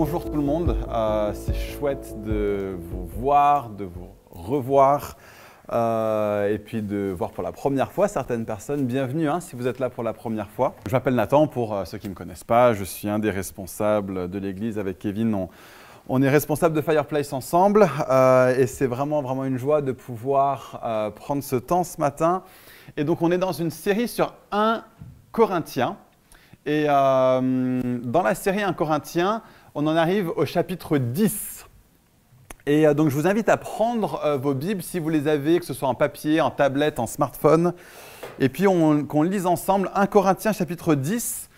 bonjour tout le monde. Euh, c'est chouette de vous voir, de vous revoir euh, et puis de voir pour la première fois certaines personnes. Bienvenue hein, si vous êtes là pour la première fois. Je m'appelle Nathan pour euh, ceux qui ne me connaissent pas. Je suis un des responsables de l'église avec Kevin. On, est responsable de Fireplace ensemble et c'est vraiment, vraiment une joie de pouvoir prendre ce temps ce matin. Et donc on est dans une série sur 1 Corinthien. Et dans la série 1 Corinthien, on en arrive au chapitre 10. Et euh, donc je vous invite à prendre euh, vos Bibles si vous les avez, que ce soit en papier, en tablette, en smartphone, et puis qu'on lise ensemble 1 Corinthiens chapitre 10,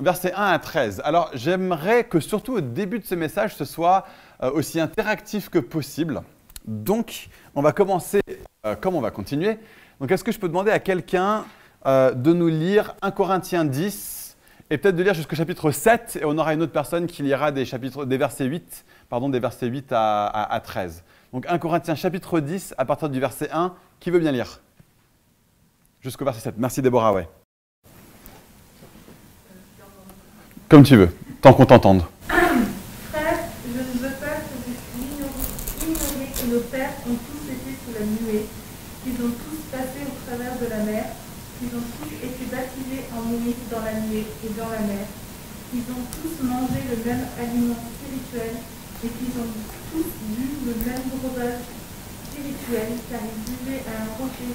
versets 1 à 13. Alors j'aimerais que surtout au début de ce message, ce soit euh, aussi interactif que possible. Donc on va commencer, comme on va continuer. Donc est-ce que je peux demander à quelqu'un de nous lire 1 Corinthiens 10 et peut-être de lire jusqu'au chapitre 7, et on aura une autre personne qui lira des, chapitres, des versets 8, pardon, des versets 8 à, 13. Donc 1 Corinthiens chapitre 10, à partir du verset 1, qui veut bien lire? Jusqu'au verset 7. Merci Déborah. Comme tu veux, tant qu'on t'entende. Frère, je ne veux pas que vous ignoriez que nos pères ont tous été sous la nuée, qu'ils ont tous passé au travers de la mer, ils ont tous été dans la nuée et dans la mer. Ils ont tous mangé le même aliment spirituel et qu'ils ont tous bu le même breuvage spirituel car ils buvaient à un rocher,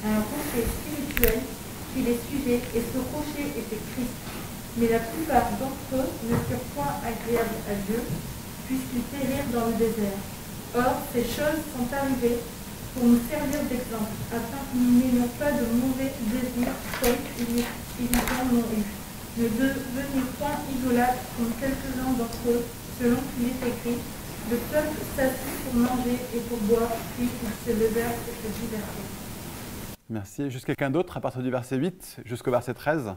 à un rocher spirituel qui les suivait et ce rocher était Christ. Mais la plupart d'entre eux ne furent point agréables à Dieu puisqu'ils périrent dans le désert. Or, ces choses sont arrivées pour nous servir d'exemple, afin que nous n'ayons pas de mauvais désirs comme ils en ont eu. Ne devenez point idolâtres comme quelques-uns d'entre eux, selon qu'il est écrit. Le peuple s'assit pour manger et pour boire, puis ils se levèrent pour se divertir. Merci. Juste quelqu'un d'autre à partir du verset 8 jusqu'au verset 13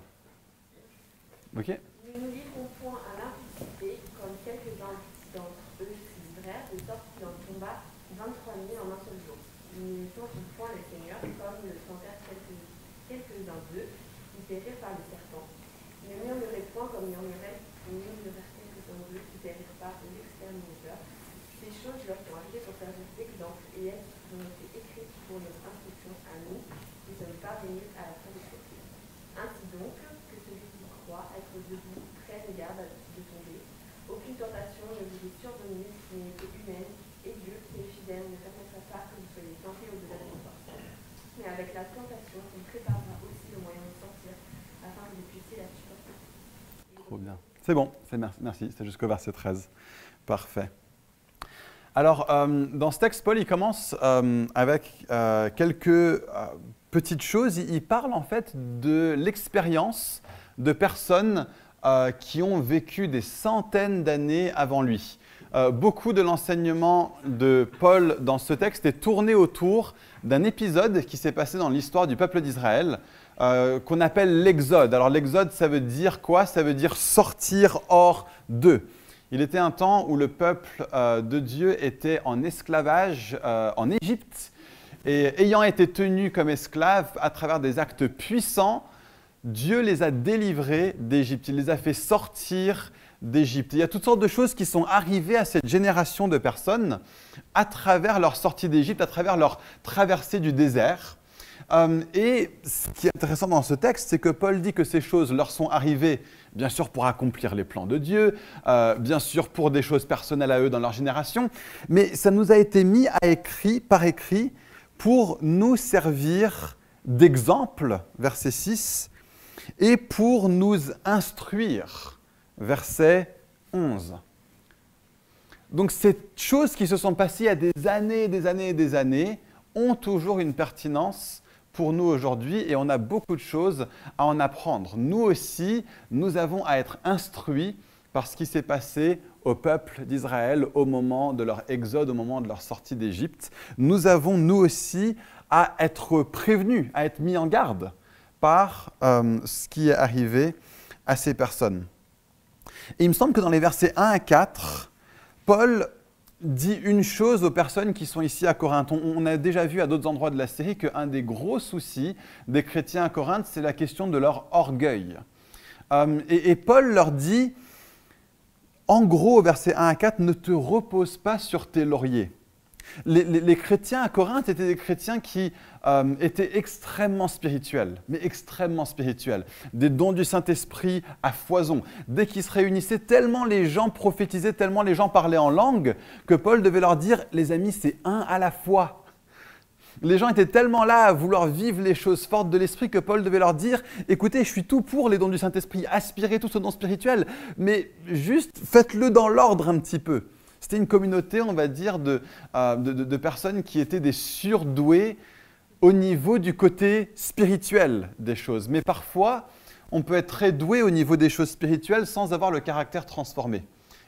Ok Ne nous livrons point à l'impudicité comme quelques-uns d'entre eux frères, de sorte qu'il en tomba 23 000 en un seul jour nous ne point le Seigneur, comme le sentèrent quelques-uns d'eux, qui périrent par le serpent. Ne murmurez point comme murmuraient quelques-uns d'eux, qui périrent par l'exterminateur. Ces choses leur sont arrivées pour servir d'exemple, et elles ont été écrites pour notre instruction à nous, qui sommes parvenus à la fin des choses. Ainsi donc, que celui qui croit être debout prenne garde de tomber. Aucune tentation ne vous est survenue qui n'est humaine, et Dieu, qui est fidèle, ne permettra pas Trop bien. C'est bon, merci, c'est jusqu'au verset 13. Parfait. Alors, euh, dans ce texte, Paul, il commence euh, avec euh, quelques petites choses. Il, parle en fait de l'expérience de personnes qui ont vécu des centaines d'années avant lui. Euh, beaucoup de l'enseignement de Paul dans ce texte est tourné autour d'un épisode qui s'est passé dans l'histoire du peuple d'Israël, euh, qu'on appelle l'Exode. Alors l'Exode, ça veut dire quoi? Ça veut dire sortir hors d'eux. Il était un temps où le peuple euh, de Dieu était en esclavage en Égypte, et ayant été tenu comme esclaves à travers des actes puissants, Dieu les a délivrés d'Égypte. Il les a fait sortir d'Égypte. Il y a toutes sortes de choses qui sont arrivées à cette génération de personnes à travers leur sortie d'Égypte, à travers leur traversée du désert. Euh, et ce qui est intéressant dans ce texte, c'est que Paul dit que ces choses leur sont arrivées, bien sûr, pour accomplir les plans de Dieu, euh, bien sûr, pour des choses personnelles à eux dans leur génération, mais ça nous a été mis à écrit, par écrit pour nous servir d'exemple, verset 6, et pour nous instruire verset 11. Donc ces choses qui se sont passées a des années, des années et des années ont toujours une pertinence pour nous aujourd'hui et on a beaucoup de choses à en apprendre. Nous aussi, nous avons à être instruits par ce qui s'est passé au peuple d'Israël au moment de leur exode, au moment de leur sortie d'Égypte. Nous avons, nous aussi, à être prévenus, à être mis en garde par euh, ce qui est arrivé à ces personnes. Il me semble que dans les versets 1 à 4, Paul dit une chose aux personnes qui sont ici à Corinthe. On, a déjà vu à d'autres endroits de la série qu'un des gros soucis des chrétiens à Corinthe, c'est la question de leur orgueil. Euh, et, Paul leur dit, en gros, verset 1 à 4, ne te repose pas sur tes lauriers. Les, chrétiens à Corinthe étaient des chrétiens qui euh, étaient extrêmement spirituels, mais extrêmement spirituels. Des dons du Saint-Esprit à foison. Dès qu'ils se réunissaient, tellement les gens prophétisaient, tellement les gens parlaient en langue, que Paul devait leur dire, les amis, c'est un à la fois. Les gens étaient tellement là à vouloir vivre les choses fortes de l'esprit que Paul devait leur dire écoutez, je suis tout pour les dons du Saint-Esprit, aspirez tous aux dons spirituels, mais juste faites-le dans l'ordre un petit peu. C'était une communauté, on va dire, euh, de, personnes qui étaient des surdoués au niveau du côté spirituel des choses. Mais parfois, on peut être très doué au niveau des choses spirituelles sans avoir le caractère transformé.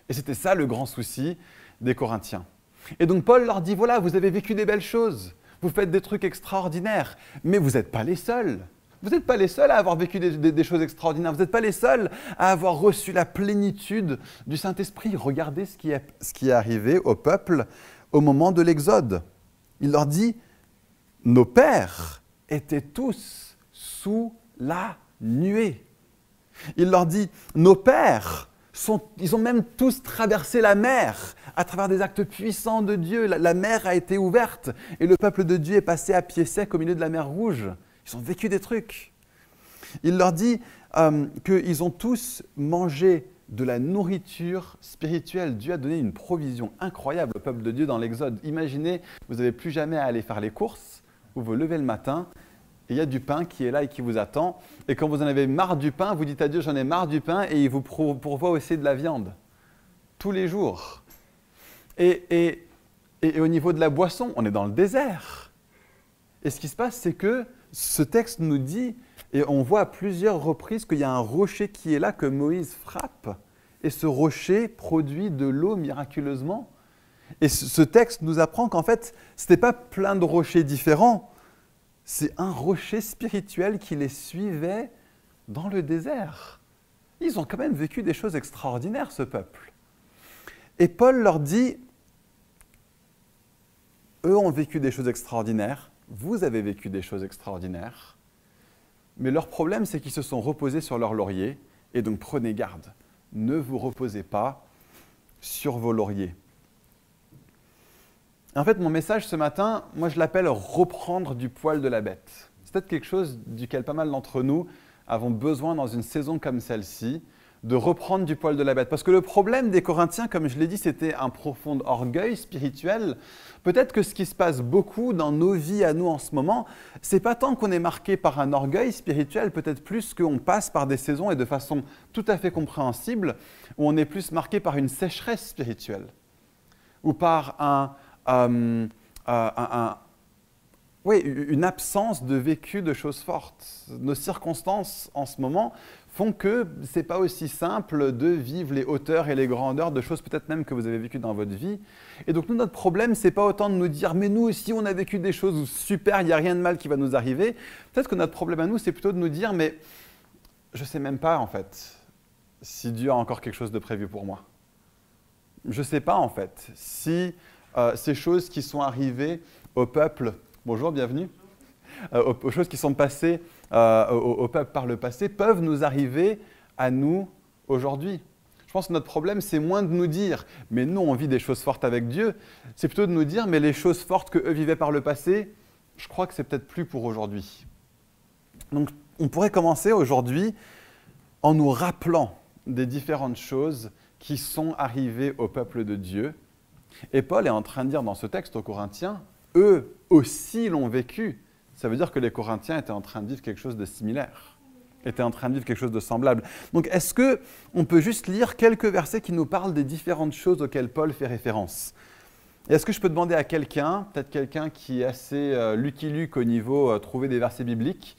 Et c'était ça le grand souci des Corinthiens. Et donc Paul leur dit, voilà, vous avez vécu des belles choses, vous faites des trucs extraordinaires, mais vous n'êtes pas les seuls. Vous n'êtes pas les seuls à avoir vécu des, choses extraordinaires. Vous n'êtes pas les seuls à avoir reçu la plénitude du Saint-Esprit. Regardez ce qui, est, ce qui est arrivé au peuple au moment de l'Exode. Il leur dit, nos pères étaient tous sous la nuée. Il leur dit, nos pères, sont, ils ont même tous traversé la mer à travers des actes puissants de Dieu. la mer a été ouverte et le peuple de Dieu est passé à pied sec au milieu de la mer Rouge. Ils ont vécu des trucs. Il leur dit euh, qu'ils ont tous mangé de la nourriture spirituelle. Dieu a donné une provision incroyable au peuple de Dieu dans l'Exode. Imaginez, vous n'avez plus jamais à aller faire les courses, vous vous levez le matin, et il y a du pain qui est là et qui vous attend. Et quand vous en avez marre du pain, vous dites à Dieu, j'en ai marre du pain, et il vous pourvoit aussi de la viande. Tous les jours. et au niveau de la boisson, on est dans le désert. Et ce qui se passe, c'est que ce texte nous dit, et on voit à plusieurs reprises qu'il y a un rocher qui est là que Moïse frappe, et ce rocher produit de l'eau miraculeusement. Et ce texte nous apprend qu'en fait, ce n'était pas plein de rochers différents, c'est un rocher spirituel qui les suivait dans le désert. Ils ont quand même vécu des choses extraordinaires, ce peuple. Et Paul leur dit, eux ont vécu des choses extraordinaires, vous avez vécu des choses extraordinaires, mais leur problème, c'est qu'ils se sont reposés sur leur laurier, et donc prenez garde, ne vous reposez pas sur vos lauriers. En fait, mon message ce matin, moi je l'appelle reprendre du poil de la bête. C'est peut-être quelque chose duquel pas mal d'entre nous avons besoin dans une saison comme celle-ci, de reprendre du poil de la bête. Parce que le problème des Corinthiens, comme je l'ai dit, c'était un profond orgueil spirituel. Peut-être que ce qui se passe beaucoup dans nos vies à nous en ce moment, c'est pas tant qu'on est marqué par un orgueil spirituel, peut-être plus qu'on passe par des saisons et de façon tout à fait compréhensible, où on est plus marqué par une sécheresse spirituelle ou par un, euh, euh, oui, une absence de vécu de choses fortes. Nos circonstances en ce moment font que ce n'est pas aussi simple de vivre les hauteurs et les grandeurs de choses peut-être même que vous avez vécues dans votre vie. Et donc nous, notre problème, c'est pas autant de nous dire, mais nous aussi, on a vécu des choses super, il n'y a rien de mal qui va nous arriver. Peut-être que notre problème à nous, c'est plutôt de nous dire, mais je sais même pas en fait si Dieu a encore quelque chose de prévu pour moi. Je ne sais pas en fait si euh, ces choses qui sont arrivées au peuple, bonjour, bienvenue, euh, aux, choses qui sont passées euh, au, peuple par le passé peuvent nous arriver à nous aujourd'hui. Je pense que notre problème, c'est moins de nous dire, mais nous, on vit des choses fortes avec Dieu. C'est plutôt de nous dire, mais les choses fortes que eux vivaient par le passé, je crois que c'est peut-être plus pour aujourd'hui. Donc, on pourrait commencer aujourd'hui en nous rappelant des différentes choses qui sont arrivées au peuple de Dieu. Et Paul est en train de dire dans ce texte aux Corinthiens, eux aussi l'ont vécu ça veut dire que les Corinthiens étaient en train de vivre quelque chose de similaire, étaient en train de vivre quelque chose de semblable. Donc est-ce que on peut juste lire quelques versets qui nous parlent des différentes choses auxquelles Paul fait référence? Est-ce que je peux demander à quelqu'un, peut-être quelqu'un qui est assez euh, Lucky au niveau euh, trouver des versets bibliques,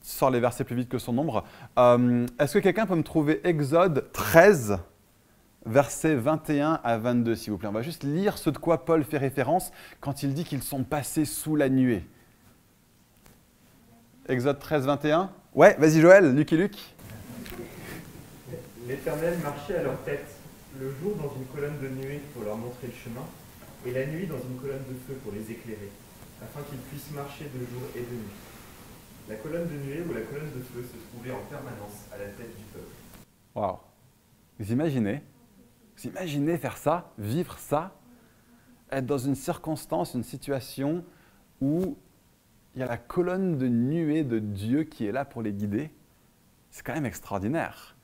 sort les versets plus vite que son nombre, euh, est-ce que quelqu'un peut me trouver Exode 13 versets 21 à 22, s'il vous plaît? On va juste lire ce de quoi Paul fait référence quand il dit qu'ils sont passés sous la nuée. Exode 13, 21. Ouais, vas-y Joël, Luc et Luc. L'Éternel marchait à leur tête, le jour dans une colonne de nuée pour leur montrer le chemin, et la nuit dans une colonne de feu pour les éclairer, afin qu'ils puissent marcher de jour et de nuit. La colonne de nuée ou la colonne de feu se trouvait en permanence à la tête du peuple. Waouh Vous imaginez Vous imaginez faire ça, vivre ça, être dans une circonstance, une situation où il y a la colonne de nuée de Dieu qui est là pour les guider. C'est quand même extraordinaire.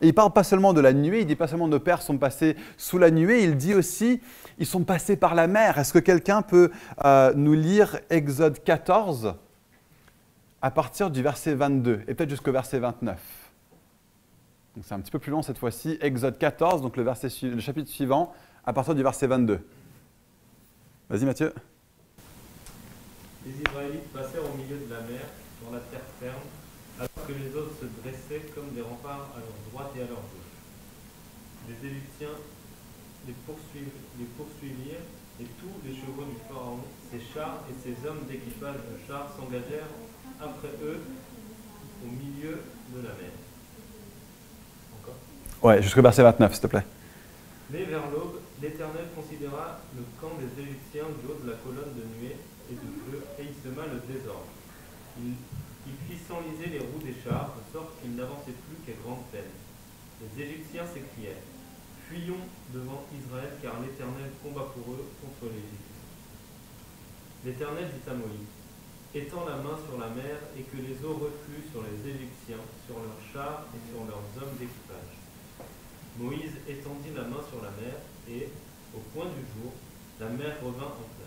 Et il parle pas seulement de la nuée, il dit pas seulement nos pères sont passés sous la nuée, il dit aussi ils sont passés par la mer. Est-ce que quelqu'un peut euh, nous lire Exode 14 à partir du verset 22 et peut-être jusqu'au verset 29 c'est un petit peu plus long cette fois-ci. Exode 14, donc le, verset, le chapitre suivant, à partir du verset 22. Vas-y Mathieu. Les Israélites passèrent au milieu de la mer, sur la terre ferme, alors que les autres se dressaient comme des remparts à leur droite et à leur gauche. Les Égyptiens les, poursuivirent, et tous les chevaux du Pharaon, ses chars et ses hommes d'équipage de chars s'engagèrent après eux au milieu de la mer. Encore Ouais, jusqu'au verset 29, s'il te plaît. Mais vers l'aube, l'Éternel considéra le camp des Égyptiens du haut de la colonne de nuée et de feu, et il sema le désordre. Il fit s'enliser les roues des chars, de sorte qu'ils n'avançaient plus qu'à grande peine. Les Égyptiens s'écrièrent Fuyons devant Israël, car l'Éternel combat pour eux contre l'Égypte. L'Éternel dit à Moïse Étends la main sur la mer et que les eaux refluent sur les Égyptiens, sur leurs chars et sur leurs hommes d'équipage. Moïse étendit la main sur la mer et, au point du jour, la mer revint en.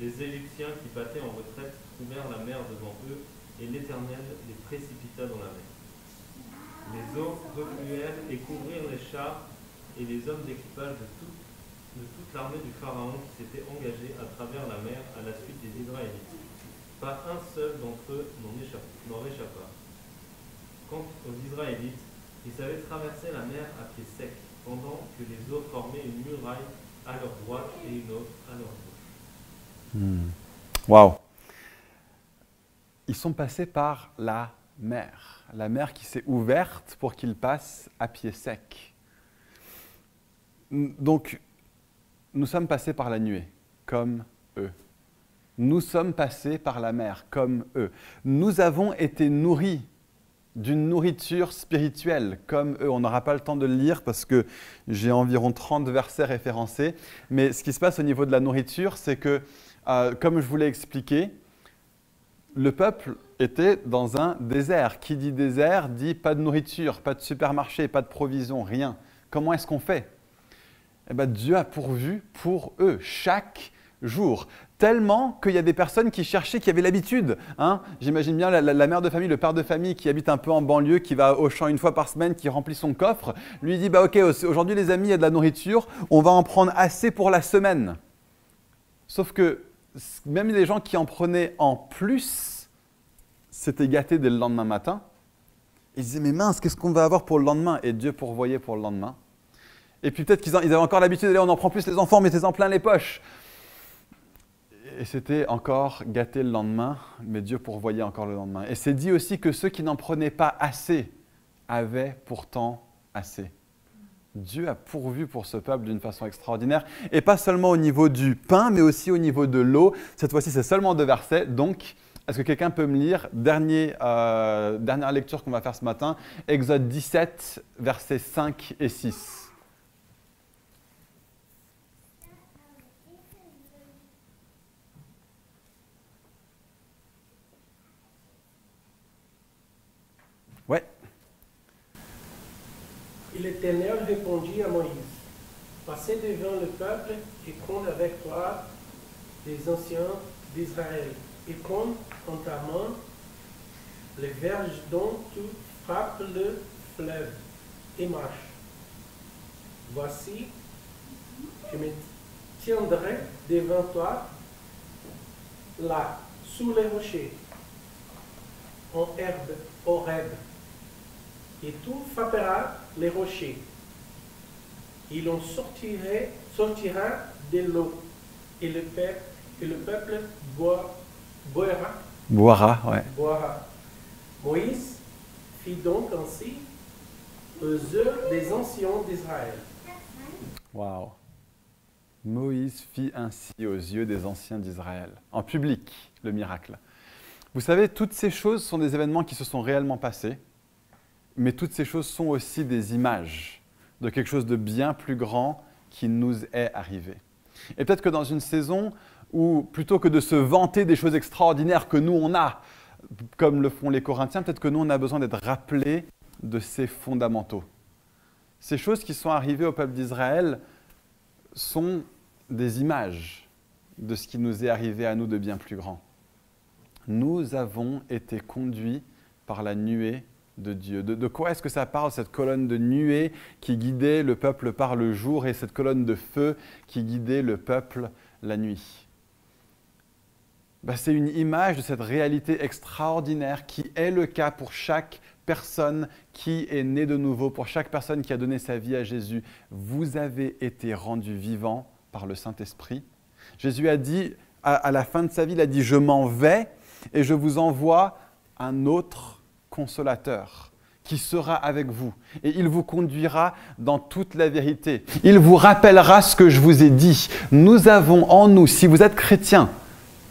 Les Égyptiens qui battaient en retraite trouvèrent la mer devant eux et l'Éternel les précipita dans la mer. Les eaux refluèrent et couvrirent les chars et les hommes d'équipage de, toute l'armée du Pharaon qui s'était engagée à travers la mer à la suite des Israélites. Pas un seul d'entre eux n'en échappa. Quant aux Israélites, ils avaient traversé la mer à pied sec, pendant que les eaux formaient une muraille à leur droite et une autre à leur gauche. Waouh! ils sont passés par la mer, la mer qui s'est ouverte pour qu'ils passent à pied sec. Donc, nous sommes passés par la nuée, comme eux. Nous sommes passés par la mer, comme eux. Nous avons été nourris d'une nourriture spirituelle, comme eux. On n'aura pas le temps de le lire parce que j'ai environ 30 versets référencés. Mais ce qui se passe au niveau de la nourriture, c'est que, euh, comme je vous l'ai expliqué, le peuple était dans un désert. Qui dit désert dit pas de nourriture, pas de supermarché, pas de provisions, rien. Comment est-ce qu'on fait? Eh bien, Dieu a pourvu pour eux chaque jour. Tellement qu'il y a des personnes qui cherchaient, qui avaient l'habitude. Hein. J'imagine bien la, mère de famille, le père de famille qui habite un peu en banlieue, qui va au champ une fois par semaine, qui remplit son coffre. Lui dit bah, Ok, aujourd'hui les amis, il y a de la nourriture, on va en prendre assez pour la semaine. Sauf que même les gens qui en prenaient en plus s'étaient gâtés dès le lendemain matin. Ils disaient, mais mince, qu'est-ce qu'on va avoir pour le lendemain? Et Dieu pourvoyait pour le lendemain. Et puis peut-être qu'ils avaient encore l'habitude d'aller, on en prend plus les enfants, mettez-en plein les poches. Et c'était encore gâté le lendemain, mais Dieu pourvoyait encore le lendemain. Et c'est dit aussi que ceux qui n'en prenaient pas assez avaient pourtant assez. Dieu a pourvu pour ce peuple d'une façon extraordinaire, et pas seulement au niveau du pain, mais aussi au niveau de l'eau. Cette fois-ci, c'est seulement deux versets, donc est-ce que quelqu'un peut me lire euh, Dernière lecture qu'on va faire ce matin, Exode 17, versets 5 et 6. Ouais. Et l'Éternel répondit à Moïse, Passez devant le peuple et compte avec toi les anciens d'Israël, et compte en ta main les verges dont tu frappes le fleuve, et marche. Voici, je me tiendrai devant toi, là, sous les rochers, en herbe, au rêve. Et tout frappera les rochers. Il en sortirait, sortira de l'eau, et le peuple, et le peuple boira. Boira, ouais. Boira. Moïse fit donc ainsi aux yeux des anciens d'Israël. Waouh. Moïse fit ainsi aux yeux des anciens d'Israël, en public, le miracle. Vous savez, toutes ces choses sont des événements qui se sont réellement passés mais toutes ces choses sont aussi des images de quelque chose de bien plus grand qui nous est arrivé. Et peut-être que dans une saison où, plutôt que de se vanter des choses extraordinaires que nous, on a, comme le font les Corinthiens, peut-être que nous, on a besoin d'être rappelés de ces fondamentaux. Ces choses qui sont arrivées au peuple d'Israël sont des images de ce qui nous est arrivé à nous de bien plus grand. Nous avons été conduits par la nuée de quoi est-ce que ça parle, cette colonne de nuée qui guidait le peuple par le jour et cette colonne de feu qui guidait le peuple la nuit? Bah, C'est une image de cette réalité extraordinaire qui est le cas pour chaque personne qui est née de nouveau, pour chaque personne qui a donné sa vie à Jésus. Vous avez été rendu vivant par le Saint-Esprit. Jésus a dit, à, à la fin de sa vie, il a dit, je m'en vais et je vous envoie un autre consolateur qui sera avec vous et il vous conduira dans toute la vérité. Il vous rappellera ce que je vous ai dit. Nous avons en nous, si vous êtes chrétien,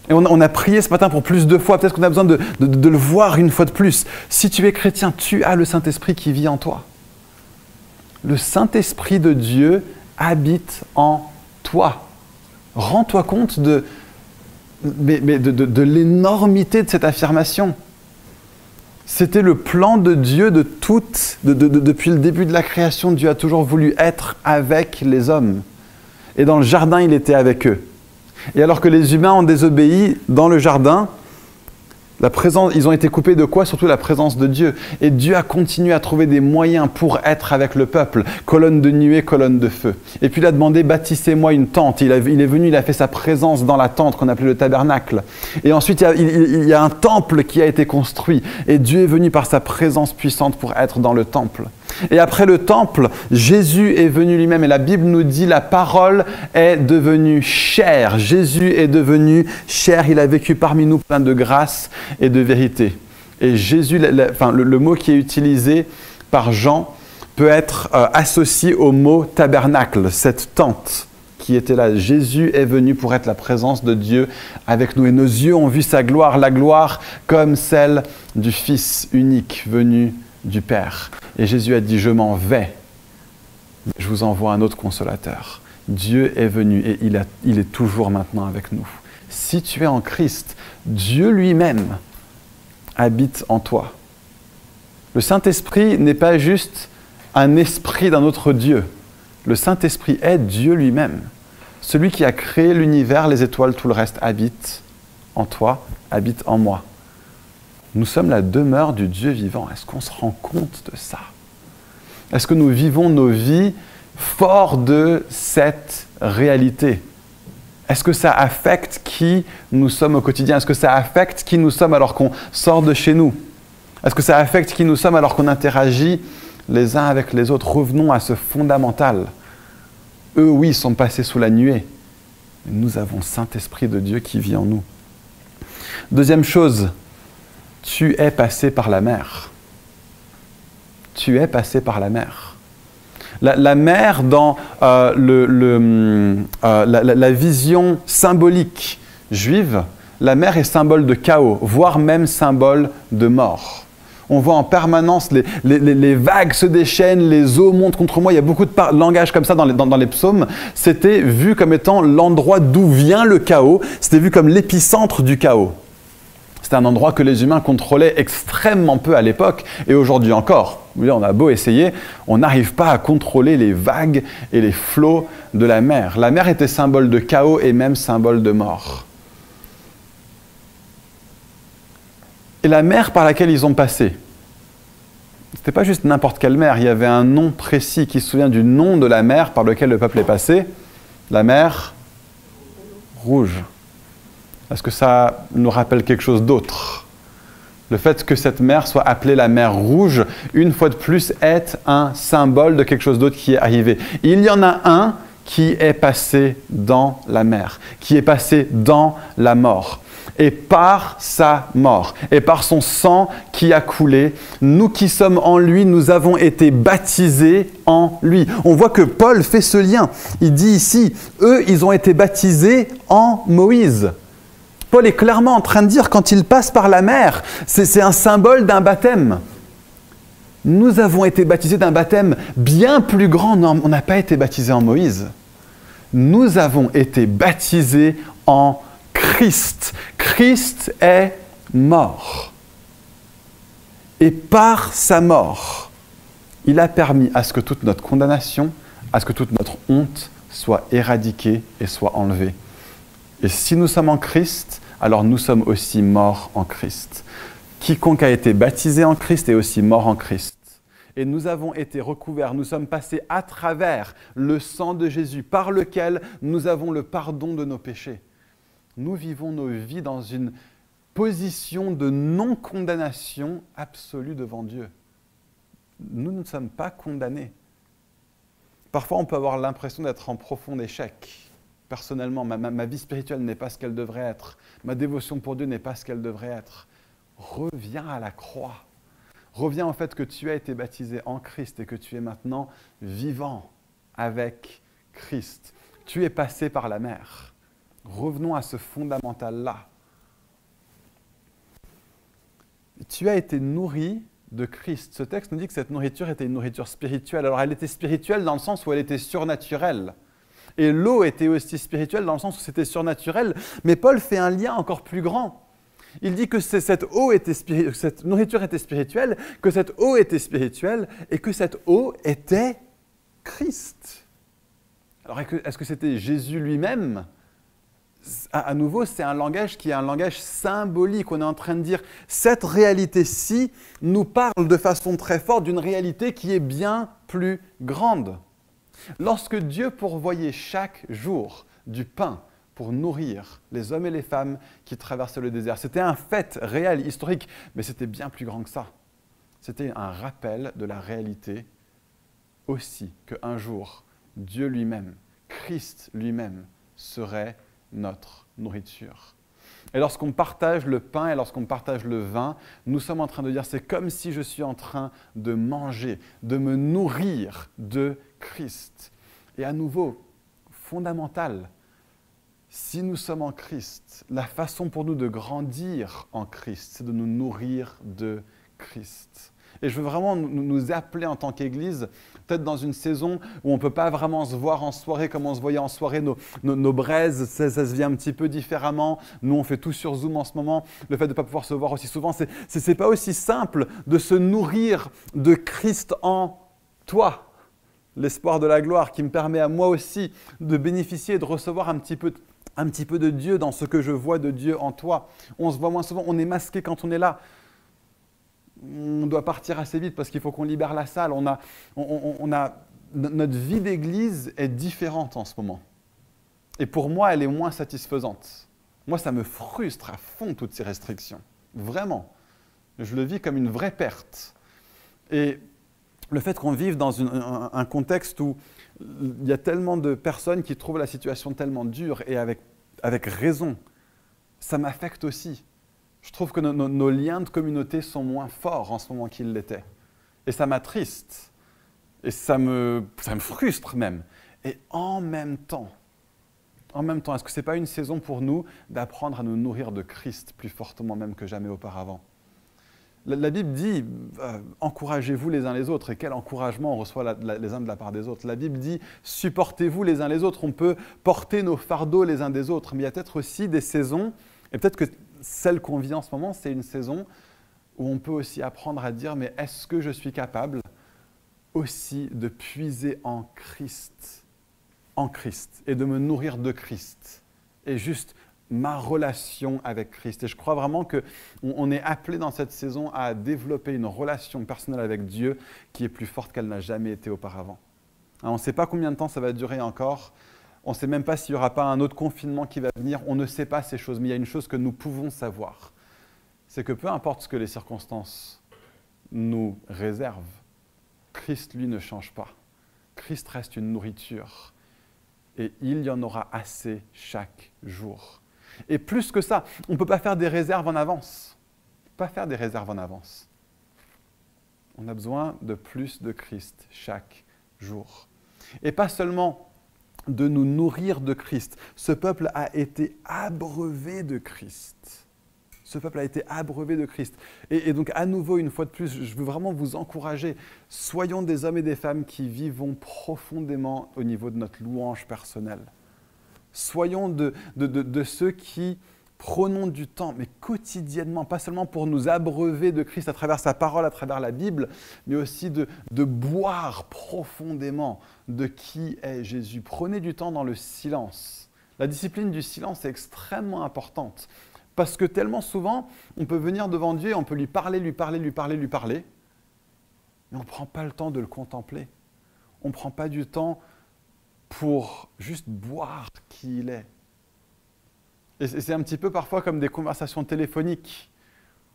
et on, a prié ce matin pour plus de fois, peut-être qu'on a besoin de, le voir une fois de plus. Si tu es chrétien, tu as le Saint-Esprit qui vit en toi. Le Saint-Esprit de Dieu habite en toi. Rends-toi compte de l'énormité de cette affirmation. C'était le plan de Dieu de toute, depuis le début de la création. Dieu a toujours voulu être avec les hommes. Et dans le jardin, il était avec eux. Et alors que les humains ont désobéi dans le jardin, la présence, ils ont été coupés de quoi? Surtout la présence de Dieu. Et Dieu a continué à trouver des moyens pour être avec le peuple. Colonne de nuée, colonne de feu. Et puis il a demandé, bâtissez-moi une tente. Il, est venu, il a fait sa présence dans la tente qu'on appelait le tabernacle. Et ensuite, il y a un temple qui a été construit. Et Dieu est venu par sa présence puissante pour être dans le temple. Et après le temple, Jésus est venu lui-même. Et la Bible nous dit, la parole est devenue chair. Jésus est devenu chair. Il a vécu parmi nous plein de grâce et de vérité. Et Jésus, enfin, le, mot qui est utilisé par Jean peut être euh, associé au mot tabernacle, cette tente qui était là. Jésus est venu pour être la présence de Dieu avec nous. Et nos yeux ont vu sa gloire, la gloire comme celle du Fils unique venu du Père. Et Jésus a dit, je m'en vais, je vous envoie un autre consolateur. Dieu est venu et il, il est toujours maintenant avec nous. Si tu es en Christ, Dieu lui-même habite en toi. Le Saint-Esprit n'est pas juste un esprit d'un autre Dieu. Le Saint-Esprit est Dieu lui-même. Celui qui a créé l'univers, les étoiles, tout le reste habite en toi, habite en moi. Nous sommes la demeure du Dieu vivant. Est-ce qu'on se rend compte de ça? Est-ce que nous vivons nos vies fort de cette réalité? Est-ce que ça affecte qui nous sommes au quotidien? Est-ce que ça affecte qui nous sommes alors qu'on sort de chez nous? Est-ce que ça affecte qui nous sommes alors qu'on interagit les uns avec les autres? Revenons à ce fondamental. Eux, oui, sont passés sous la nuée. Nous avons Saint-Esprit de Dieu qui vit en nous. Deuxième chose, tu es passé par la mer. Tu es passé par la mer. La, mer dans euh, le, euh, la, vision symbolique juive, la mer est symbole de chaos, voire même symbole de mort. On voit en permanence les, les, vagues se déchaînent, les eaux montent contre moi. Il y a beaucoup de langage comme ça dans les, dans les psaumes. C'était vu comme étant l'endroit d'où vient le chaos. C'était vu comme l'épicentre du chaos. C'est un endroit que les humains contrôlaient extrêmement peu à l'époque et aujourd'hui encore. On a beau essayer, on n'arrive pas à contrôler les vagues et les flots de la mer. La mer était symbole de chaos et même symbole de mort. Et la mer par laquelle ils ont passé, ce n'était pas juste n'importe quelle mer, il y avait un nom précis qui se souvient du nom de la mer par lequel le peuple est passé, la mer rouge. Est-ce que ça nous rappelle quelque chose d'autre Le fait que cette mer soit appelée la mer rouge, une fois de plus, est un symbole de quelque chose d'autre qui est arrivé. Il y en a un qui est passé dans la mer, qui est passé dans la mort. Et par sa mort et par son sang qui a coulé, nous qui sommes en lui, nous avons été baptisés en lui. On voit que Paul fait ce lien. Il dit ici, eux, ils ont été baptisés en Moïse. Paul est clairement en train de dire quand il passe par la mer, c'est un symbole d'un baptême. Nous avons été baptisés d'un baptême bien plus grand. Non, on n'a pas été baptisés en Moïse. Nous avons été baptisés en Christ. Christ est mort. Et par sa mort, il a permis à ce que toute notre condamnation, à ce que toute notre honte soit éradiquée et soit enlevée. Et si nous sommes en Christ, alors nous sommes aussi morts en Christ. Quiconque a été baptisé en Christ est aussi mort en Christ. Et nous avons été recouverts, nous sommes passés à travers le sang de Jésus, par lequel nous avons le pardon de nos péchés. Nous vivons nos vies dans une position de non-condamnation absolue devant Dieu. Nous ne sommes pas condamnés. Parfois, on peut avoir l'impression d'être en profond échec. Personnellement, ma, vie spirituelle n'est pas ce qu'elle devrait être. Ma dévotion pour Dieu n'est pas ce qu'elle devrait être. Reviens à la croix. Reviens au fait que tu as été baptisé en Christ et que tu es maintenant vivant avec Christ. Tu es passé par la mer. Revenons à ce fondamental-là. Tu as été nourri de Christ. Ce texte nous dit que cette nourriture était une nourriture spirituelle. Alors elle était spirituelle dans le sens où elle était surnaturelle. Et l'eau était aussi spirituelle dans le sens où c'était surnaturel. Mais Paul fait un lien encore plus grand. Il dit que cette, eau était cette nourriture était spirituelle, que cette eau était spirituelle et que cette eau était Christ. Alors est-ce que c'était Jésus lui-même? À, nouveau, c'est un langage qui est un langage symbolique. On est en train de dire, cette réalité-ci nous parle de façon très forte d'une réalité qui est bien plus grande. Lorsque Dieu pourvoyait chaque jour du pain pour nourrir les hommes et les femmes qui traversaient le désert, c'était un fait réel, historique, mais c'était bien plus grand que ça. C'était un rappel de la réalité aussi qu'un jour, Dieu lui-même, Christ lui-même, serait notre nourriture. Et lorsqu'on partage le pain et lorsqu'on partage le vin, nous sommes en train de dire, c'est comme si je suis en train de manger, de me nourrir de Christ. Et à nouveau, fondamental, si nous sommes en Christ, la façon pour nous de grandir en Christ, c'est de nous nourrir de Christ. Et je veux vraiment nous appeler en tant qu'Église, peut-être dans une saison où on ne peut pas vraiment se voir en soirée comme on se voyait en soirée, nos, nos, braises, ça, se vient un petit peu différemment. Nous, on fait tout sur Zoom en ce moment. Le fait de ne pas pouvoir se voir aussi souvent, ce n'est pas aussi simple de se nourrir de Christ en toi. L'espoir de la gloire qui me permet à moi aussi de bénéficier et de recevoir un petit peu de Dieu dans ce que je vois de Dieu en toi. On se voit moins souvent, on est masqué quand on est là on doit partir assez vite parce qu'il faut qu'on libère la salle. On, a, notre vie d'église est différente en ce moment. Et pour moi, elle est moins satisfaisante. Moi, ça me frustre à fond toutes ces restrictions. Vraiment. Je le vis comme une vraie perte. Et le fait qu'on vive dans un, contexte où il y a tellement de personnes qui trouvent la situation tellement dure et avec, raison, ça m'affecte aussi je trouve que nos, liens de communauté sont moins forts en ce moment qu'ils l'étaient. Et ça m'attriste. Et ça me, ça me frustre même. Et en même temps, en même temps, est-ce que ce n'est pas une saison pour nous d'apprendre à nous nourrir de Christ plus fortement même que jamais auparavant? La, Bible dit euh, encouragez-vous les uns les autres. Et quel encouragement on reçoit les uns de la part des autres. La Bible dit supportez-vous les uns les autres. On peut porter nos fardeaux les uns des autres. Mais il y a peut-être aussi des saisons, et peut-être que celle qu'on vit en ce moment, c'est une saison où on peut aussi apprendre à dire, mais est-ce que je suis capable aussi de puiser en Christ, en Christ, et de me nourrir de Christ, et juste ma relation avec Christ. Et je crois vraiment qu'on on est appelé dans cette saison à développer une relation personnelle avec Dieu qui est plus forte qu'elle n'a jamais été auparavant. on ne sait pas combien de temps ça va durer encore, on ne sait même pas s'il n'y aura pas un autre confinement qui va venir. On ne sait pas ces choses. Mais il y a une chose que nous pouvons savoir. C'est que peu importe ce que les circonstances nous réservent, Christ, lui, ne change pas. Christ reste une nourriture. Et il y en aura assez chaque jour. Et plus que ça, on ne peut pas faire des réserves en avance. Pas faire des réserves en avance. On a besoin de plus de Christ chaque jour. Et pas seulement de nous nourrir de Christ. Ce peuple a été abreuvé de Christ. Ce peuple a été abreuvé de Christ. Et, donc, à nouveau, une fois de plus, je veux vraiment vous encourager. Soyons des hommes et des femmes qui vivons profondément au niveau de notre louange personnelle. Soyons de, ceux qui prenons du temps, mais quotidiennement, pas seulement pour nous abreuver de Christ à travers sa parole, à travers la Bible, mais aussi de, de boire profondément de qui est Jésus. Prenez du temps dans le silence. La discipline du silence est extrêmement importante. Parce que tellement souvent, on peut venir devant Dieu on peut lui parler, lui parler, lui parler, lui parler, mais on ne prend pas le temps de le contempler. On ne prend pas du temps pour juste boire qui il est. Et c'est un petit peu parfois comme des conversations téléphoniques,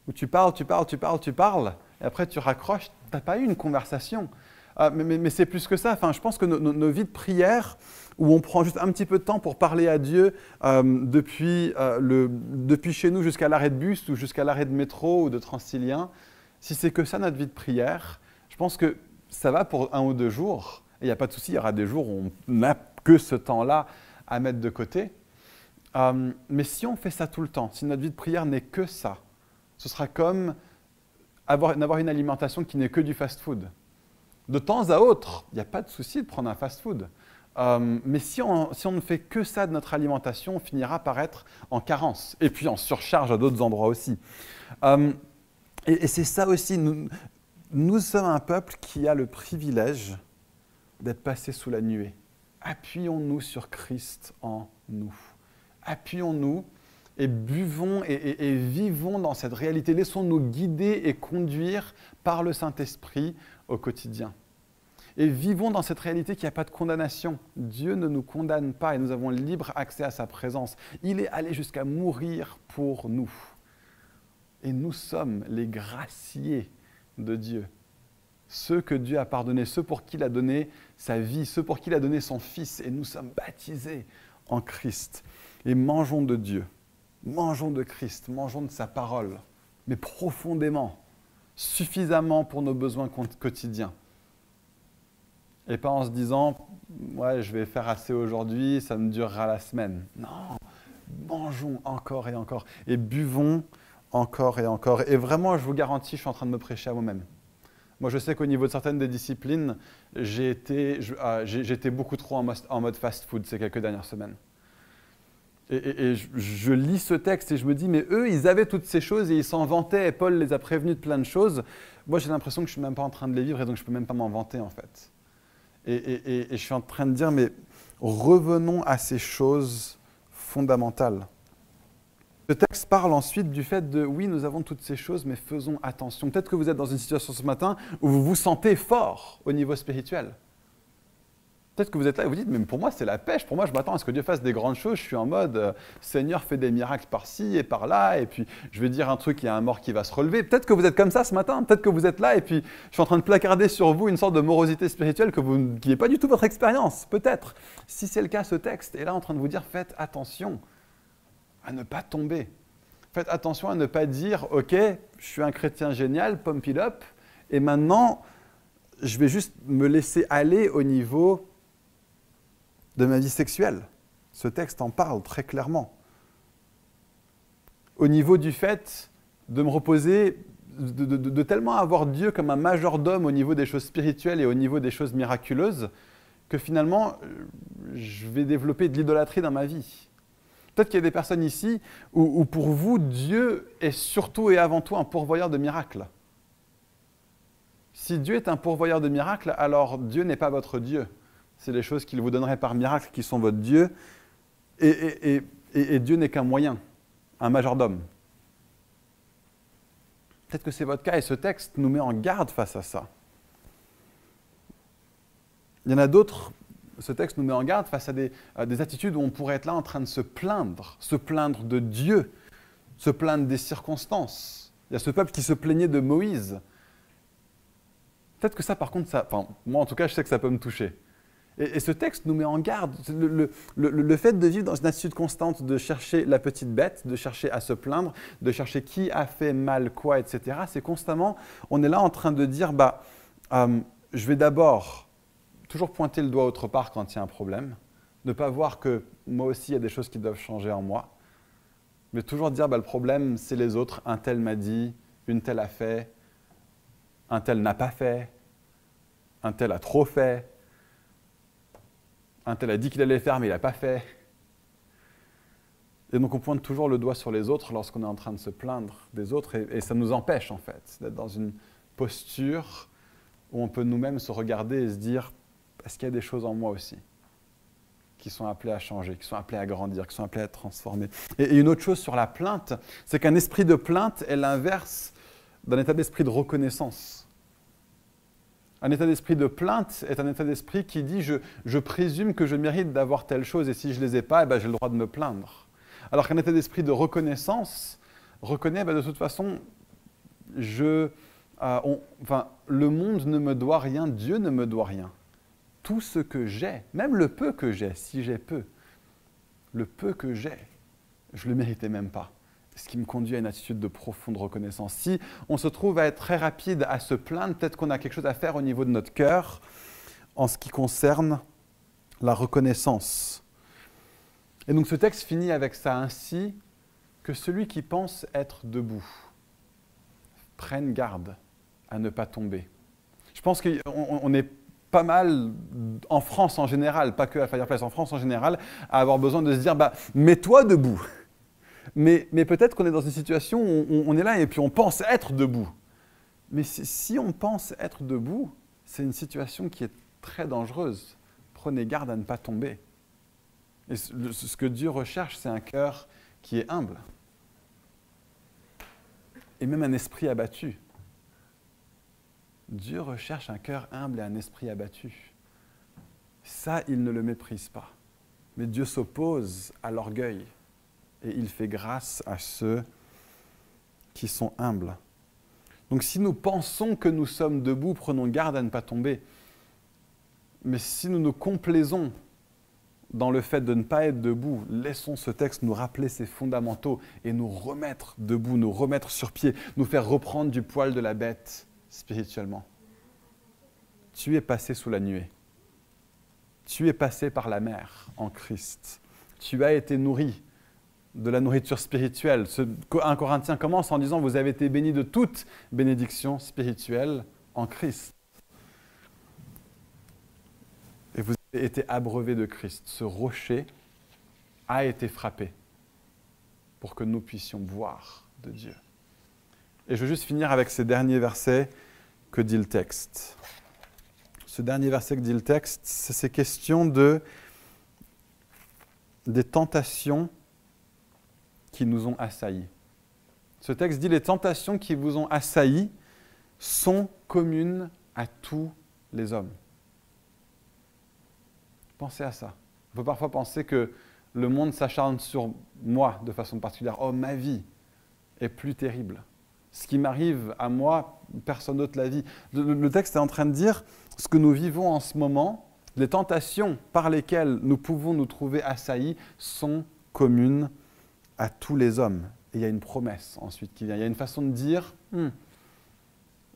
où tu parles, tu parles, tu parles, tu parles, et après tu raccroches, tu n'as pas eu une conversation. Euh, mais, c'est plus que ça. Enfin, je pense que nos, vies de prière, où on prend juste un petit peu de temps pour parler à Dieu euh, depuis, euh, le, depuis chez nous jusqu'à l'arrêt de bus ou jusqu'à l'arrêt de métro ou de Transilien, si c'est que ça notre vie de prière, je pense que ça va pour un ou deux jours. Il n'y a pas de souci, il y aura des jours où on n'a que ce temps-là à mettre de côté. Euh, mais si on fait ça tout le temps, si notre vie de prière n'est que ça, ce sera comme avoir, une alimentation qui n'est que du fast-food. De temps à autre, il n'y a pas de souci de prendre un fast-food. Euh, mais si on, ne fait que ça de notre alimentation, on finira par être en carence et puis en surcharge à d'autres endroits aussi. Euh, et, c'est ça aussi, nous sommes un peuple qui a le privilège d'être passé sous la nuée. Appuyons-nous sur Christ en nous. Appuyons-nous et buvons et, vivons dans cette réalité. Laissons-nous guider et conduire par le Saint-Esprit au quotidien. Et vivons dans cette réalité qu'il n'y a pas de condamnation. Dieu ne nous condamne pas et nous avons libre accès à sa présence. Il est allé jusqu'à mourir pour nous. Et nous sommes les graciés de Dieu. Ceux que Dieu a pardonnés, ceux pour qui il a donné sa vie, ceux pour qui il a donné son Fils. Et nous sommes baptisés en Christ. Et mangeons de Dieu, mangeons de Christ, mangeons de sa parole, mais profondément, suffisamment pour nos besoins quotidiens. Et pas en se disant, ouais, je vais faire assez aujourd'hui, ça me durera la semaine. Non, mangeons encore et encore et buvons encore et encore. Et vraiment, je vous garantis, je suis en train de me prêcher à moi-même. Moi, je sais qu'au niveau de certaines des disciplines, j'ai été, euh, beaucoup trop en, mode fast-food ces quelques dernières semaines. Et, je, lis ce texte et je me dis, mais eux, ils avaient toutes ces choses et ils s'en vantaient et Paul les a prévenus de plein de choses. Moi, j'ai l'impression que je ne suis même pas en train de les vivre et donc je ne peux même pas m'en vanter en fait. Et, je suis en train de dire, mais revenons à ces choses fondamentales. Le texte parle ensuite du fait de, oui, nous avons toutes ces choses, mais faisons attention. Peut-être que vous êtes dans une situation ce matin où vous vous sentez fort au niveau spirituel. Peut-être que vous êtes là et vous dites, mais pour moi, c'est la pêche. Pour moi, je m'attends à ce que Dieu fasse des grandes choses. Je suis en mode, euh, Seigneur, fais des miracles par-ci et par-là. Et puis, je vais dire un truc, il y a un mort qui va se relever. Peut-être que vous êtes comme ça ce matin. Peut-être que vous êtes là et puis, je suis en train de placarder sur vous une sorte de morosité spirituelle que vous, qui n'est pas du tout votre expérience. Peut-être. Si c'est le cas, ce texte est là en train de vous dire, faites attention à ne pas tomber. Faites attention à ne pas dire, OK, je suis un chrétien génial, pump it up. Et maintenant, je vais juste me laisser aller au niveau de ma vie sexuelle. Ce texte en parle très clairement. Au niveau du fait de me reposer, de, de, de, tellement avoir Dieu comme un majordome au niveau des choses spirituelles et au niveau des choses miraculeuses, que finalement, je vais développer de l'idolâtrie dans ma vie. Peut-être qu'il y a des personnes ici où, pour vous, Dieu est surtout et avant tout un pourvoyeur de miracles. Si Dieu est un pourvoyeur de miracles, alors Dieu n'est pas votre Dieu c'est les choses qu'il vous donnerait par miracle qui sont votre Dieu. Et Dieu n'est qu'un moyen, un majordome. Peut-être que c'est votre cas et ce texte nous met en garde face à ça. Il y en a d'autres, ce texte nous met en garde face à des, attitudes où on pourrait être là en train de se plaindre, se plaindre de Dieu, se plaindre des circonstances. Il y a ce peuple qui se plaignait de Moïse. Peut-être que ça, par contre, ça, moi en tout cas, je sais que ça peut me toucher. Et, ce texte nous met en garde. Le, fait de vivre dans une attitude constante, de chercher la petite bête, de chercher à se plaindre, de chercher qui a fait mal quoi, etc., c'est constamment, on est là en train de dire, bah, euh, je vais d'abord toujours pointer le doigt autre part quand il y a un problème, ne pas voir que moi aussi, il y a des choses qui doivent changer en moi, Mais toujours dire, bah, le problème, c'est les autres. Un tel m'a dit, une telle a fait, un tel n'a pas fait, un tel a trop fait, un tel a dit qu'il allait faire, mais il n'a pas fait. Et donc on pointe toujours le doigt sur les autres lorsqu'on est en train de se plaindre des autres, et, et ça nous empêche en fait d'être dans une posture où on peut nous-mêmes se regarder et se dire, est-ce qu'il y a des choses en moi aussi qui sont appelées à changer, qui sont appelées à grandir, qui sont appelées à être transformées? Et, une autre chose sur la plainte, c'est qu'un esprit de plainte est l'inverse d'un état d'esprit de reconnaissance. Un état d'esprit de plainte est un état d'esprit qui dit je, présume que je mérite d'avoir telle chose et si je ne les ai pas, eh ben, j'ai le droit de me plaindre. Alors qu'un état d'esprit de reconnaissance reconnaît ben, de toute façon, euh, le monde ne me doit rien, Dieu ne me doit rien. Tout ce que j'ai, même le peu que j'ai, si j'ai peu, le peu que j'ai, je le méritais même pas. Ce qui me conduit à une attitude de profonde reconnaissance. Si on se trouve à être très rapide à se plaindre, peut-être qu'on a quelque chose à faire au niveau de notre cœur en ce qui concerne la reconnaissance. Et donc ce texte finit avec ça ainsi que celui qui pense être debout prenne garde à ne pas tomber. Je pense qu'on on est pas mal en France en général, pas que à Fireplace, en France en général, à avoir besoin de se dire bah, mets-toi debout. Mais, peut-être qu'on est dans une situation où on, est là et puis on pense être debout. Mais si, on pense être debout, c'est une situation qui est très dangereuse. Prenez garde à ne pas tomber. Et ce ce que Dieu recherche, c'est un cœur qui est humble. Et même un esprit abattu. Dieu recherche un cœur humble et un esprit abattu. Ça, il ne le méprise pas. Mais Dieu s'oppose à l'orgueil et il fait grâce à ceux qui sont humbles. Donc si nous pensons que nous sommes debout, prenons garde à ne pas tomber. Mais si nous nous complaisons dans le fait de ne pas être debout, laissons ce texte nous rappeler ses fondamentaux et nous remettre debout, nous remettre sur pied, nous faire reprendre du poil de la bête spirituellement. Tu es passé sous la nuée. Tu es passé par la mer en Christ. Tu as été nourri de la nourriture spirituelle. Ce, 1 Corinthiens commence en disant Vous avez été bénis de toute bénédiction spirituelle en Christ. Et vous avez été abreuvé de Christ. Ce rocher a été frappé pour que nous puissions boire de Dieu. Et je veux juste finir avec ces derniers versets que dit le texte. Ce dernier verset que dit le texte, c'est ces questions de, des tentations qui nous ont assaillis. Ce texte dit les tentations qui vous ont assaillis sont communes à tous les hommes. Pensez à ça. On peut parfois penser que le monde s'acharne sur moi de façon particulière. Oh, ma vie est plus terrible. Ce qui m'arrive à moi, personne d'autre la vit. Le, texte est en train de dire ce que nous vivons en ce moment, les tentations par lesquelles nous pouvons nous trouver assaillis sont communes à tous les hommes. Et il y a une promesse ensuite qui vient. Il y a une façon de dire, hmm,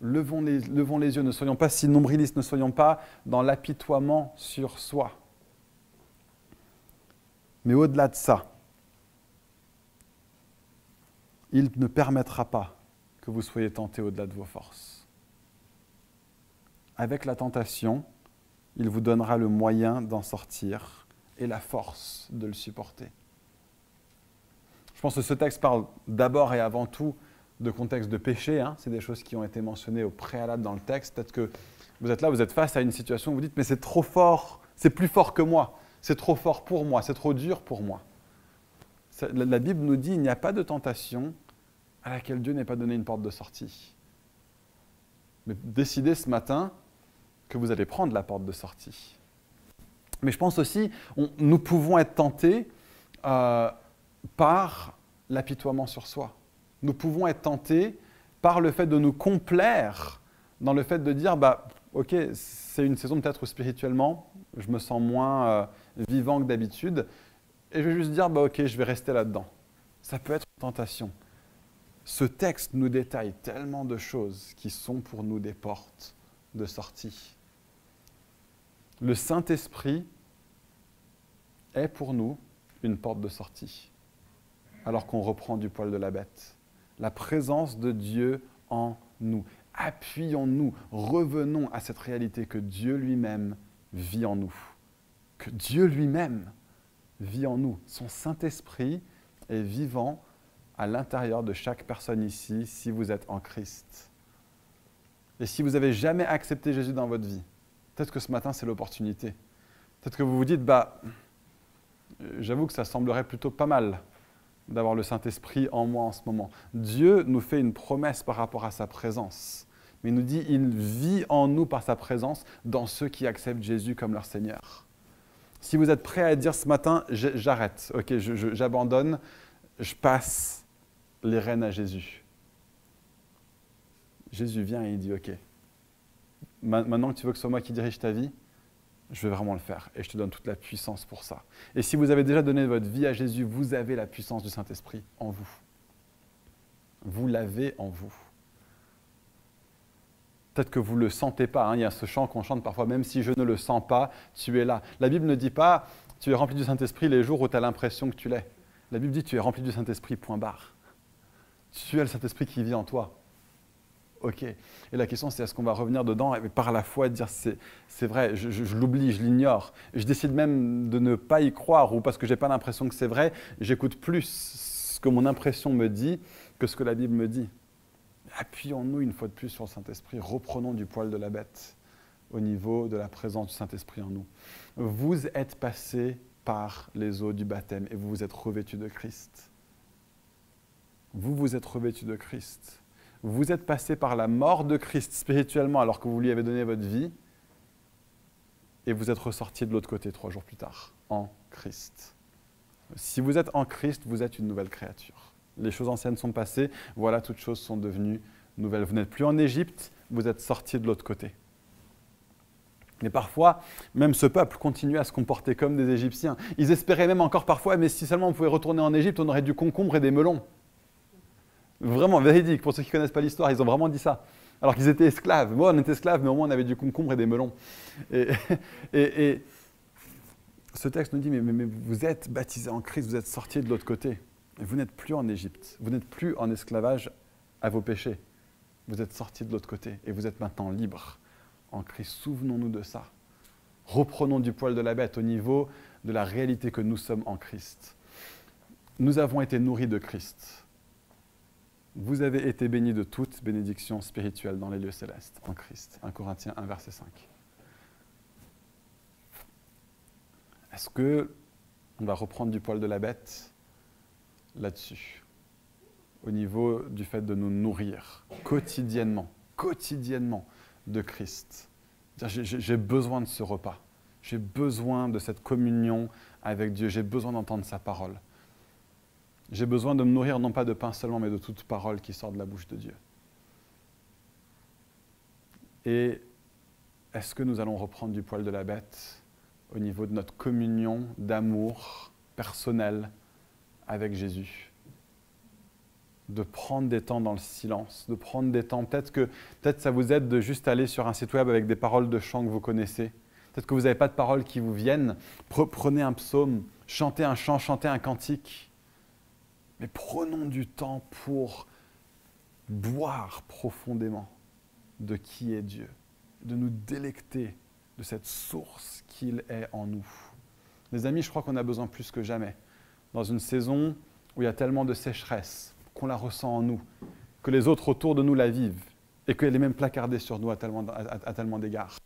levons, les, levons les yeux, ne soyons pas si nombrilistes, ne soyons pas dans l'apitoiement sur soi. Mais au-delà de ça, il ne permettra pas que vous soyez tentés au-delà de vos forces. Avec la tentation, il vous donnera le moyen d'en sortir et la force de le supporter. Je pense que ce texte parle d'abord et avant tout de contexte de péché. Hein. C'est des choses qui ont été mentionnées au préalable dans le texte. Peut-être que vous êtes là, vous êtes face à une situation où vous dites, mais c'est trop fort, c'est plus fort que moi, c'est trop fort pour moi, c'est trop dur pour moi. La Bible nous dit, il n'y a pas de tentation à laquelle Dieu n'ait pas donné une porte de sortie. Mais décidez ce matin que vous allez prendre la porte de sortie. Mais je pense aussi, nous pouvons être tentés euh, par l'apitoiement sur soi. Nous pouvons être tentés par le fait de nous complaire dans le fait de dire, bah, ok, c'est une saison peut-être où spirituellement, je me sens moins euh, vivant que d'habitude, et je vais juste dire, bah, ok, je vais rester là-dedans. Ça peut être une tentation. Ce texte nous détaille tellement de choses qui sont pour nous des portes de sortie. Le Saint-Esprit est pour nous une porte de sortie. alors qu'on reprend du poil de la bête. La présence de Dieu en nous. Appuyons-nous, revenons à cette réalité que Dieu lui-même vit en nous. Que Dieu lui-même vit en nous. Son Saint-Esprit est vivant à l'intérieur de chaque personne ici si vous êtes en Christ. Et si vous n'avez jamais accepté Jésus dans votre vie, peut-être que ce matin c'est l'opportunité. Peut-être que vous vous dites, bah, j'avoue que ça semblerait plutôt pas mal d'avoir le Saint-Esprit en moi en ce moment. Dieu nous fait une promesse par rapport à sa présence. Mais il nous dit, il vit en nous par sa présence dans ceux qui acceptent Jésus comme leur Seigneur. Si vous êtes prêt à dire ce matin, j'arrête, ok, j'abandonne, je, passe les rênes à Jésus. Jésus vient et il dit, ok, maintenant que tu veux que ce soit moi qui dirige ta vie, je vais vraiment le faire et je te donne toute la puissance pour ça. Et si vous avez déjà donné votre vie à Jésus, vous avez la puissance du Saint-Esprit en vous. Vous l'avez en vous. Peut-être que vous ne le sentez pas. Hein. Il y a ce chant qu'on chante parfois, même si je ne le sens pas, tu es là. La Bible ne dit pas, tu es rempli du Saint-Esprit les jours où tu as l'impression que tu l'es. La Bible dit, tu es rempli du Saint-Esprit, point barre. Tu as le Saint-Esprit qui vit en toi. Ok. Et la question, c'est est-ce qu'on va revenir dedans et par la foi dire c'est vrai, je, l'oublie, je l'ignore. Je décide même de ne pas y croire ou parce que j'ai pas l'impression que c'est vrai, j'écoute plus ce que mon impression me dit que ce que la Bible me dit. Appuyons-nous une fois de plus sur le Saint-Esprit, reprenons du poil de la bête au niveau de la présence du Saint-Esprit en nous. Vous êtes passé par les eaux du baptême et vous vous êtes revêtu de Christ. Vous vous êtes revêtu de Christ vous êtes passé par la mort de Christ spirituellement alors que vous lui avez donné votre vie, et vous êtes ressorti de l'autre côté trois jours plus tard, en Christ. Si vous êtes en Christ, vous êtes une nouvelle créature. Les choses anciennes sont passées, voilà, toutes choses sont devenues nouvelles. Vous n'êtes plus en Égypte, vous êtes sorti de l'autre côté. Mais parfois, même ce peuple continue à se comporter comme des Égyptiens. Ils espéraient même encore parfois, mais si seulement on pouvait retourner en Égypte, on aurait du concombre et des melons. Vraiment véridique. Pour ceux qui ne connaissent pas l'histoire, ils ont vraiment dit ça. Alors qu'ils étaient esclaves. Moi, on était esclaves, mais au moins on avait du concombre et des melons. Et, ce texte nous dit, mais, mais, vous êtes baptisés en Christ, vous êtes sortis de l'autre côté. Et vous n'êtes plus en Égypte. Vous n'êtes plus en esclavage à vos péchés. Vous êtes sortis de l'autre côté. Et vous êtes maintenant libres en Christ. Souvenons-nous de ça. Reprenons du poil de la bête au niveau de la réalité que nous sommes en Christ. Nous avons été nourris de Christ. Vous avez été bénis de toute bénédiction spirituelle dans les lieux célestes en Christ. 1 Corinthiens 1, verset 5. Est-ce que on va reprendre du poil de la bête là-dessus, au niveau du fait de nous nourrir quotidiennement, quotidiennement de Christ? J'ai besoin de ce repas, j'ai besoin de cette communion avec Dieu, j'ai besoin d'entendre sa parole. J'ai besoin de me nourrir non pas de pain seulement, mais de toute parole qui sort de la bouche de Dieu. Et est-ce que nous allons reprendre du poil de la bête au niveau de notre communion d'amour personnel avec Jésus? De prendre des temps dans le silence, de prendre des temps. Peut-être que peut-être ça vous aide de juste aller sur un site web avec des paroles de chant que vous connaissez. Peut-être que vous n'avez pas de paroles qui vous viennent. Prenez un psaume, chantez un chant, chantez un cantique. Mais prenons du temps pour boire profondément de qui est Dieu, de nous délecter de cette source qu'il est en nous. Les amis, je crois qu'on a besoin plus que jamais, dans une saison où il y a tellement de sécheresse, qu'on la ressent en nous, que les autres autour de nous la vivent, et qu'elle est même placardée sur nous à tellement, à tellement d'égards.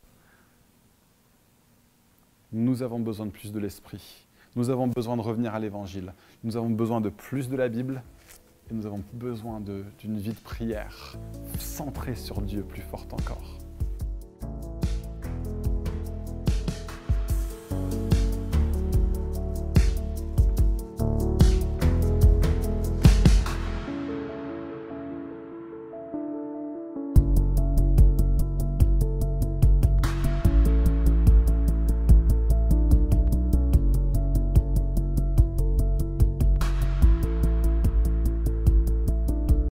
Nous avons besoin de plus de l'Esprit. Nous avons besoin de revenir à l'Évangile. Nous avons besoin de plus de la Bible et nous avons besoin d'une vie de prière centrée sur Dieu plus forte encore.